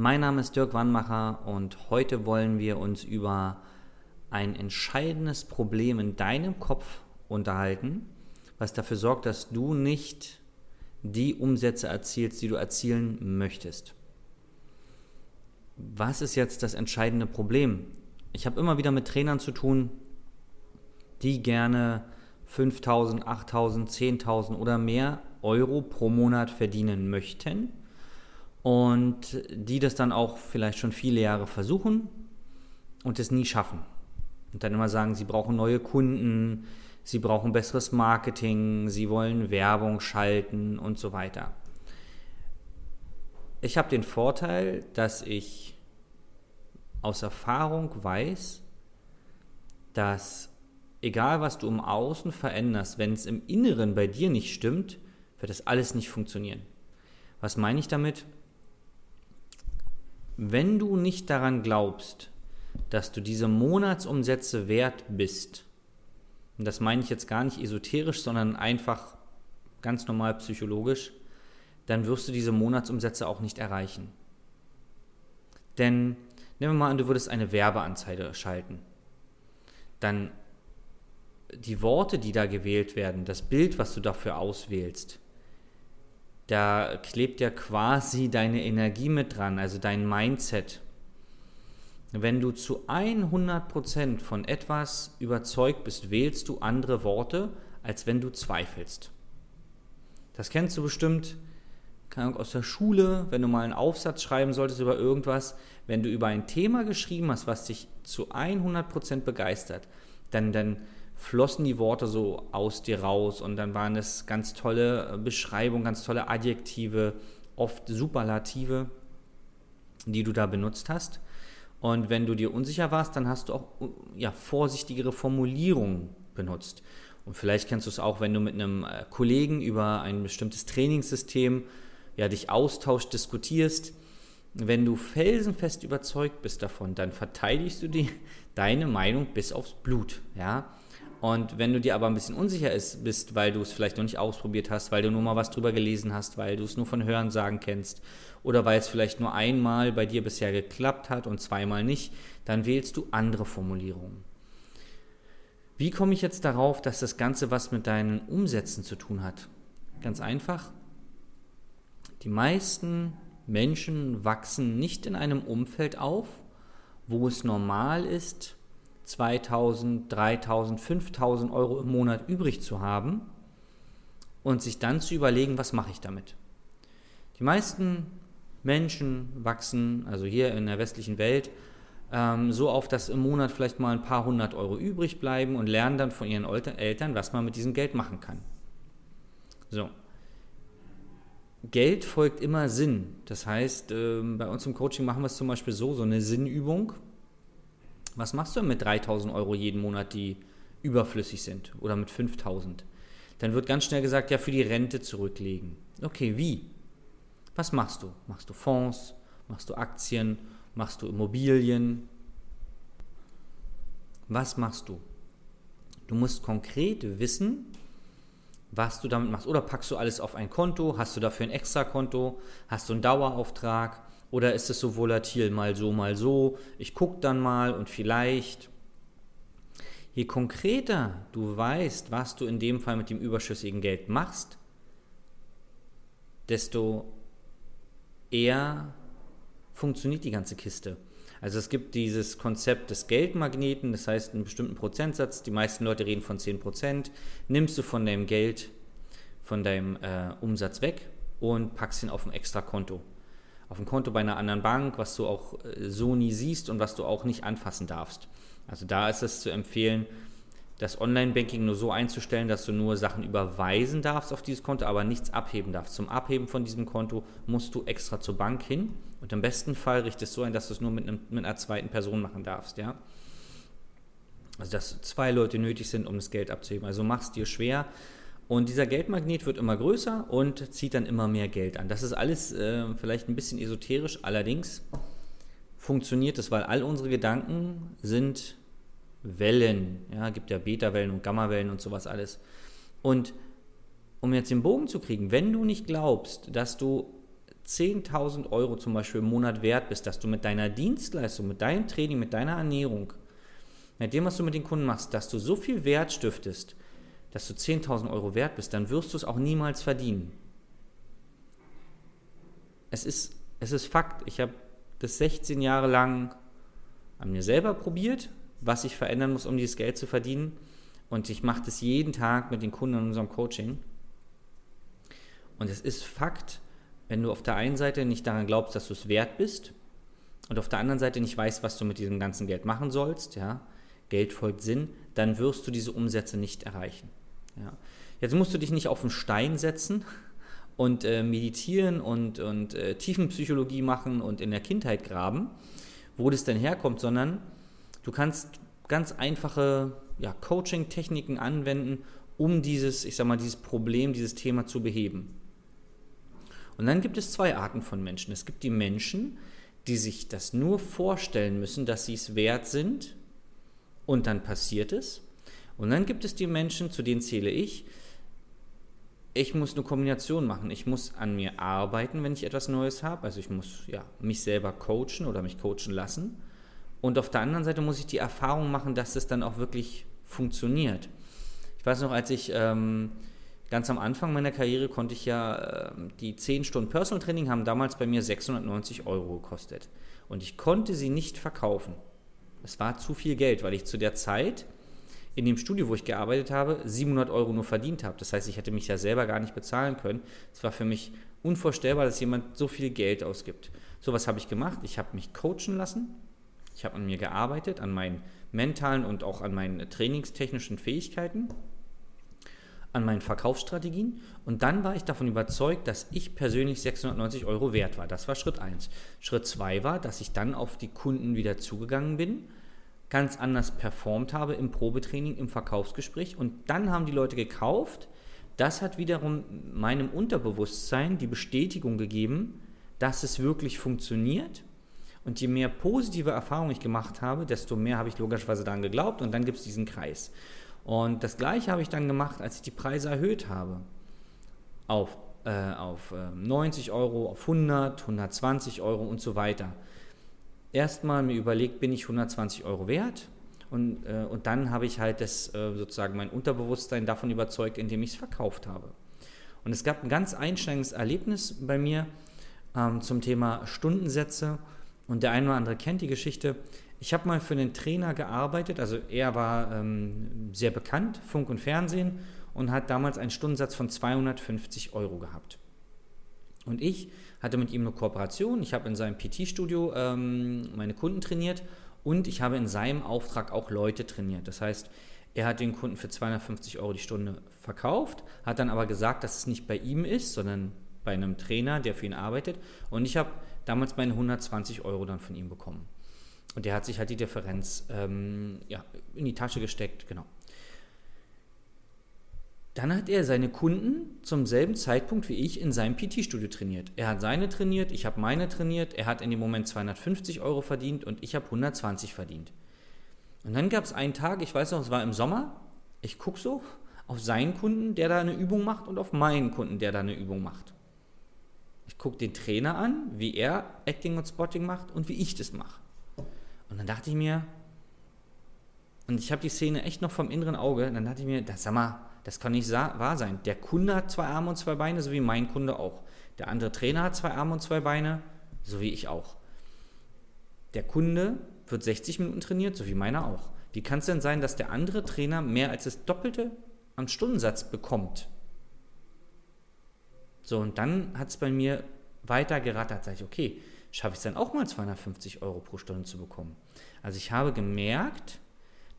Mein Name ist Dirk Wannmacher und heute wollen wir uns über ein entscheidendes Problem in deinem Kopf unterhalten, was dafür sorgt, dass du nicht die Umsätze erzielst, die du erzielen möchtest. Was ist jetzt das entscheidende Problem? Ich habe immer wieder mit Trainern zu tun, die gerne 5000, 8000, 10.000 oder mehr Euro pro Monat verdienen möchten und die das dann auch vielleicht schon viele Jahre versuchen und es nie schaffen. Und dann immer sagen, sie brauchen neue Kunden, sie brauchen besseres Marketing, sie wollen Werbung schalten und so weiter. Ich habe den Vorteil, dass ich aus Erfahrung weiß, dass egal was du im Außen veränderst, wenn es im Inneren bei dir nicht stimmt, wird das alles nicht funktionieren. Was meine ich damit? Wenn du nicht daran glaubst, dass du diese Monatsumsätze wert bist, und das meine ich jetzt gar nicht esoterisch, sondern einfach ganz normal psychologisch, dann wirst du diese Monatsumsätze auch nicht erreichen. Denn nehmen wir mal an, du würdest eine Werbeanzeige schalten. Dann die Worte, die da gewählt werden, das Bild, was du dafür auswählst, da klebt ja quasi deine Energie mit dran, also dein Mindset. Wenn du zu 100% von etwas überzeugt bist, wählst du andere Worte, als wenn du zweifelst. Das kennst du bestimmt aus der Schule, wenn du mal einen Aufsatz schreiben solltest über irgendwas, wenn du über ein Thema geschrieben hast, was dich zu 100% begeistert, dann, dann flossen die Worte so aus dir raus und dann waren es ganz tolle Beschreibungen, ganz tolle Adjektive, oft Superlative, die du da benutzt hast. Und wenn du dir unsicher warst, dann hast du auch ja, vorsichtigere Formulierungen benutzt. Und vielleicht kennst du es auch, wenn du mit einem äh, Kollegen über ein bestimmtes Trainingssystem ja, dich austauscht, diskutierst. Wenn du felsenfest überzeugt bist davon, dann verteidigst du die, deine Meinung bis aufs Blut. Ja? Und wenn du dir aber ein bisschen unsicher ist, bist, weil du es vielleicht noch nicht ausprobiert hast, weil du nur mal was drüber gelesen hast, weil du es nur von Hörensagen kennst oder weil es vielleicht nur einmal bei dir bisher geklappt hat und zweimal nicht, dann wählst du andere Formulierungen. Wie komme ich jetzt darauf, dass das Ganze was mit deinen Umsätzen zu tun hat? Ganz einfach. Die meisten Menschen wachsen nicht in einem Umfeld auf, wo es normal ist, 2000, 3000, 5000 Euro im Monat übrig zu haben und sich dann zu überlegen, was mache ich damit. Die meisten Menschen wachsen, also hier in der westlichen Welt, ähm, so auf, dass im Monat vielleicht mal ein paar hundert Euro übrig bleiben und lernen dann von ihren Eltern, was man mit diesem Geld machen kann. So. Geld folgt immer Sinn. Das heißt, äh, bei uns im Coaching machen wir es zum Beispiel so, so eine Sinnübung. Was machst du mit 3000 Euro jeden Monat, die überflüssig sind oder mit 5000? Dann wird ganz schnell gesagt, ja, für die Rente zurücklegen. Okay, wie? Was machst du? Machst du Fonds? Machst du Aktien? Machst du Immobilien? Was machst du? Du musst konkret wissen, was du damit machst. Oder packst du alles auf ein Konto? Hast du dafür ein Extrakonto? Hast du einen Dauerauftrag? Oder ist es so volatil, mal so, mal so? Ich gucke dann mal und vielleicht. Je konkreter du weißt, was du in dem Fall mit dem überschüssigen Geld machst, desto eher funktioniert die ganze Kiste. Also es gibt dieses Konzept des Geldmagneten, das heißt einen bestimmten Prozentsatz, die meisten Leute reden von 10%, nimmst du von deinem Geld, von deinem äh, Umsatz weg und packst ihn auf ein extra Konto. Auf ein Konto bei einer anderen Bank, was du auch äh, so nie siehst und was du auch nicht anfassen darfst. Also da ist es zu empfehlen, das Online-Banking nur so einzustellen, dass du nur Sachen überweisen darfst auf dieses Konto, aber nichts abheben darfst. Zum Abheben von diesem Konto musst du extra zur Bank hin und im besten Fall richtest du so ein, dass du es nur mit, einem, mit einer zweiten Person machen darfst. Ja? Also dass zwei Leute nötig sind, um das Geld abzuheben. Also machst dir schwer. Und dieser Geldmagnet wird immer größer und zieht dann immer mehr Geld an. Das ist alles äh, vielleicht ein bisschen esoterisch, allerdings funktioniert es, weil all unsere Gedanken sind Wellen. Ja, gibt ja Beta-Wellen und Gamma-Wellen und sowas alles. Und um jetzt den Bogen zu kriegen, wenn du nicht glaubst, dass du 10.000 Euro zum Beispiel im Monat wert bist, dass du mit deiner Dienstleistung, mit deinem Training, mit deiner Ernährung, mit dem, was du mit den Kunden machst, dass du so viel Wert stiftest, dass du 10.000 Euro wert bist, dann wirst du es auch niemals verdienen. Es ist, es ist Fakt. Ich habe das 16 Jahre lang an mir selber probiert, was ich verändern muss, um dieses Geld zu verdienen. Und ich mache das jeden Tag mit den Kunden in unserem Coaching. Und es ist Fakt, wenn du auf der einen Seite nicht daran glaubst, dass du es wert bist und auf der anderen Seite nicht weißt, was du mit diesem ganzen Geld machen sollst, ja, Geld folgt Sinn, dann wirst du diese Umsätze nicht erreichen. Ja. Jetzt musst du dich nicht auf einen Stein setzen und äh, meditieren und, und äh, Tiefenpsychologie machen und in der Kindheit graben, wo das denn herkommt, sondern Du kannst ganz einfache ja, Coaching-Techniken anwenden, um dieses, ich sag mal, dieses Problem, dieses Thema zu beheben. Und dann gibt es zwei Arten von Menschen. Es gibt die Menschen, die sich das nur vorstellen müssen, dass sie es wert sind und dann passiert es. Und dann gibt es die Menschen, zu denen zähle ich, ich muss eine Kombination machen. Ich muss an mir arbeiten, wenn ich etwas Neues habe. Also ich muss ja, mich selber coachen oder mich coachen lassen. Und auf der anderen Seite muss ich die Erfahrung machen, dass es dann auch wirklich funktioniert. Ich weiß noch, als ich ähm, ganz am Anfang meiner Karriere konnte ich ja, äh, die 10 Stunden Personal Training haben damals bei mir 690 Euro gekostet. Und ich konnte sie nicht verkaufen. Es war zu viel Geld, weil ich zu der Zeit in dem Studio, wo ich gearbeitet habe, 700 Euro nur verdient habe. Das heißt, ich hätte mich ja selber gar nicht bezahlen können. Es war für mich unvorstellbar, dass jemand so viel Geld ausgibt. So was habe ich gemacht. Ich habe mich coachen lassen ich habe an mir gearbeitet, an meinen mentalen und auch an meinen trainingstechnischen Fähigkeiten, an meinen Verkaufsstrategien und dann war ich davon überzeugt, dass ich persönlich 690 Euro wert war. Das war Schritt 1. Schritt 2 war, dass ich dann auf die Kunden wieder zugegangen bin, ganz anders performt habe im Probetraining, im Verkaufsgespräch und dann haben die Leute gekauft. Das hat wiederum meinem Unterbewusstsein die Bestätigung gegeben, dass es wirklich funktioniert und je mehr positive Erfahrungen ich gemacht habe, desto mehr habe ich logischerweise daran geglaubt und dann gibt es diesen Kreis. Und das gleiche habe ich dann gemacht, als ich die Preise erhöht habe. Auf, äh, auf äh, 90 Euro, auf 100, 120 Euro und so weiter. Erstmal mir überlegt, bin ich 120 Euro wert? Und, äh, und dann habe ich halt das, äh, sozusagen mein Unterbewusstsein davon überzeugt, indem ich es verkauft habe. Und es gab ein ganz einschneidendes Erlebnis bei mir ähm, zum Thema Stundensätze und der eine oder andere kennt die Geschichte. Ich habe mal für einen Trainer gearbeitet, also er war ähm, sehr bekannt, Funk und Fernsehen, und hat damals einen Stundensatz von 250 Euro gehabt. Und ich hatte mit ihm eine Kooperation. Ich habe in seinem PT-Studio ähm, meine Kunden trainiert und ich habe in seinem Auftrag auch Leute trainiert. Das heißt, er hat den Kunden für 250 Euro die Stunde verkauft, hat dann aber gesagt, dass es nicht bei ihm ist, sondern bei einem Trainer, der für ihn arbeitet. Und ich habe damals meine 120 Euro dann von ihm bekommen. Und der hat sich halt die Differenz ähm, ja, in die Tasche gesteckt, genau. Dann hat er seine Kunden zum selben Zeitpunkt wie ich in seinem PT-Studio trainiert. Er hat seine trainiert, ich habe meine trainiert, er hat in dem Moment 250 Euro verdient und ich habe 120 verdient. Und dann gab es einen Tag, ich weiß noch, es war im Sommer, ich gucke so auf seinen Kunden, der da eine Übung macht, und auf meinen Kunden, der da eine Übung macht. Ich gucke den Trainer an, wie er Acting und Spotting macht und wie ich das mache. Und dann dachte ich mir, und ich habe die Szene echt noch vom inneren Auge, und dann dachte ich mir, das, sag mal, das kann nicht wahr sein. Der Kunde hat zwei Arme und zwei Beine, so wie mein Kunde auch. Der andere Trainer hat zwei Arme und zwei Beine, so wie ich auch. Der Kunde wird 60 Minuten trainiert, so wie meiner auch. Wie kann es denn sein, dass der andere Trainer mehr als das Doppelte am Stundensatz bekommt? So, und dann hat es bei mir weiter gerattert. Sag ich, okay, schaffe ich es dann auch mal 250 Euro pro Stunde zu bekommen? Also ich habe gemerkt,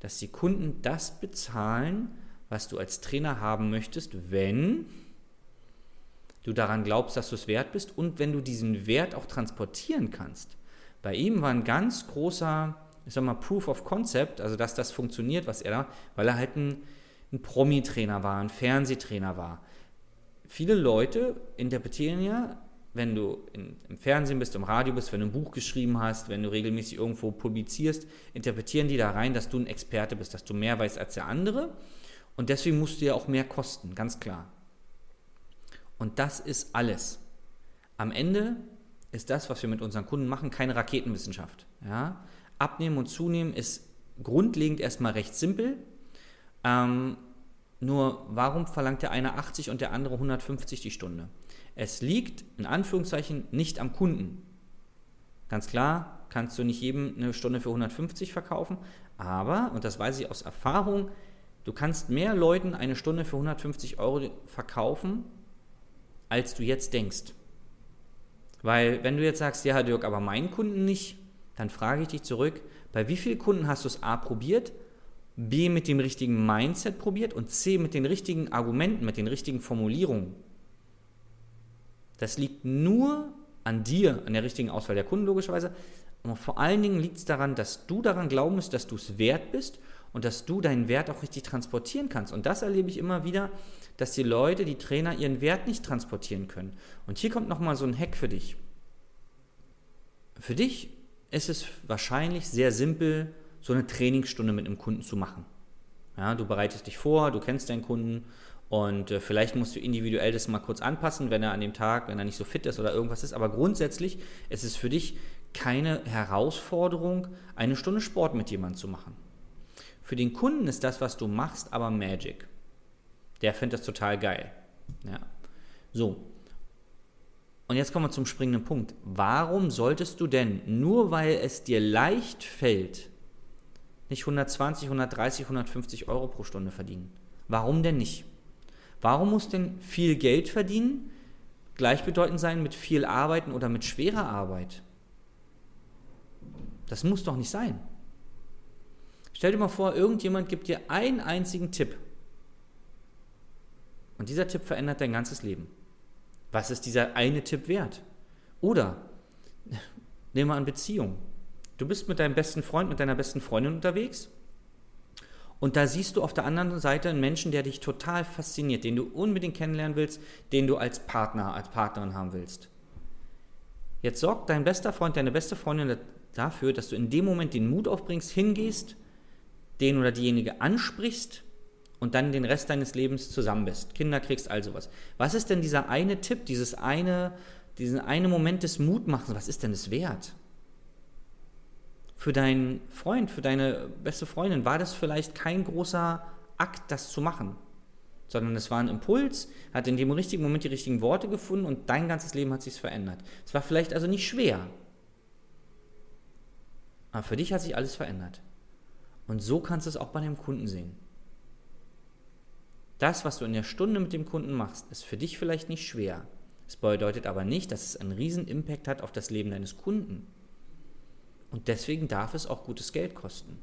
dass die Kunden das bezahlen, was du als Trainer haben möchtest, wenn du daran glaubst, dass du es wert bist und wenn du diesen Wert auch transportieren kannst. Bei ihm war ein ganz großer, ich sag mal, Proof of Concept, also dass das funktioniert, was er da, weil er halt ein, ein Promi-Trainer war, ein Fernsehtrainer war viele Leute interpretieren ja, wenn du in, im Fernsehen bist, im Radio bist, wenn du ein Buch geschrieben hast, wenn du regelmäßig irgendwo publizierst, interpretieren die da rein, dass du ein Experte bist, dass du mehr weißt als der andere. Und deswegen musst du ja auch mehr kosten, ganz klar. Und das ist alles. Am Ende ist das, was wir mit unseren Kunden machen, keine Raketenwissenschaft. Ja? Abnehmen und zunehmen ist grundlegend erstmal recht simpel. Ähm, nur warum verlangt der eine 80 und der andere 150 die Stunde? Es liegt in Anführungszeichen nicht am Kunden. Ganz klar kannst du nicht jedem eine Stunde für 150 verkaufen, aber, und das weiß ich aus Erfahrung, du kannst mehr Leuten eine Stunde für 150 Euro verkaufen, als du jetzt denkst. Weil wenn du jetzt sagst, ja, Dirk, aber meinen Kunden nicht, dann frage ich dich zurück, bei wie vielen Kunden hast du es A probiert B mit dem richtigen Mindset probiert und C mit den richtigen Argumenten, mit den richtigen Formulierungen. Das liegt nur an dir, an der richtigen Auswahl der Kunden logischerweise. Und vor allen Dingen liegt es daran, dass du daran glauben musst, dass du es wert bist und dass du deinen Wert auch richtig transportieren kannst. Und das erlebe ich immer wieder, dass die Leute, die Trainer, ihren Wert nicht transportieren können. Und hier kommt nochmal so ein Hack für dich. Für dich ist es wahrscheinlich sehr simpel, so eine Trainingsstunde mit einem Kunden zu machen. Ja, du bereitest dich vor, du kennst deinen Kunden und äh, vielleicht musst du individuell das mal kurz anpassen, wenn er an dem Tag, wenn er nicht so fit ist oder irgendwas ist. Aber grundsätzlich ist es für dich keine Herausforderung, eine Stunde Sport mit jemandem zu machen. Für den Kunden ist das, was du machst, aber Magic. Der findet das total geil. Ja. So. Und jetzt kommen wir zum springenden Punkt. Warum solltest du denn, nur weil es dir leicht fällt, nicht 120, 130, 150 Euro pro Stunde verdienen? Warum denn nicht? Warum muss denn viel Geld verdienen gleichbedeutend sein mit viel Arbeiten oder mit schwerer Arbeit? Das muss doch nicht sein. Stell dir mal vor, irgendjemand gibt dir einen einzigen Tipp. Und dieser Tipp verändert dein ganzes Leben. Was ist dieser eine Tipp wert? Oder nehmen wir an Beziehung. Du bist mit deinem besten Freund, mit deiner besten Freundin unterwegs und da siehst du auf der anderen Seite einen Menschen, der dich total fasziniert, den du unbedingt kennenlernen willst, den du als Partner, als Partnerin haben willst. Jetzt sorgt dein bester Freund, deine beste Freundin dafür, dass du in dem Moment den Mut aufbringst, hingehst, den oder diejenige ansprichst und dann den Rest deines Lebens zusammen bist. Kinder kriegst, all sowas. Was ist denn dieser eine Tipp, dieses eine, diesen eine Moment des Mutmachens, was ist denn das wert? Für deinen Freund, für deine beste Freundin war das vielleicht kein großer Akt, das zu machen, sondern es war ein Impuls, hat in dem richtigen Moment die richtigen Worte gefunden und dein ganzes Leben hat sich verändert. Es war vielleicht also nicht schwer, aber für dich hat sich alles verändert. Und so kannst du es auch bei dem Kunden sehen. Das, was du in der Stunde mit dem Kunden machst, ist für dich vielleicht nicht schwer. Es bedeutet aber nicht, dass es einen riesen Impact hat auf das Leben deines Kunden. Und deswegen darf es auch gutes Geld kosten.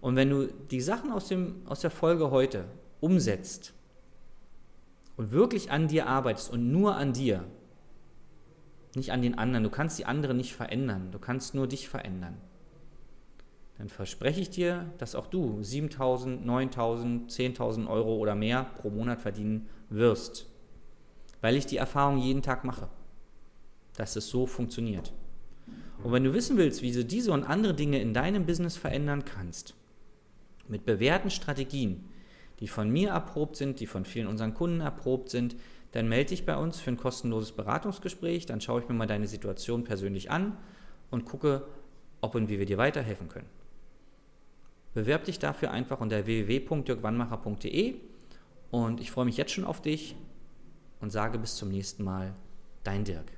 Und wenn du die Sachen aus, dem, aus der Folge heute umsetzt und wirklich an dir arbeitest und nur an dir, nicht an den anderen, du kannst die anderen nicht verändern, du kannst nur dich verändern, dann verspreche ich dir, dass auch du 7.000, 9.000, 10.000 Euro oder mehr pro Monat verdienen wirst, weil ich die Erfahrung jeden Tag mache, dass es so funktioniert. Und wenn du wissen willst, wie du diese und andere Dinge in deinem Business verändern kannst, mit bewährten Strategien, die von mir erprobt sind, die von vielen unseren Kunden erprobt sind, dann melde dich bei uns für ein kostenloses Beratungsgespräch. Dann schaue ich mir mal deine Situation persönlich an und gucke, ob und wie wir dir weiterhelfen können. Bewerb dich dafür einfach unter www.dirkwannmacher.de und ich freue mich jetzt schon auf dich und sage bis zum nächsten Mal, dein Dirk.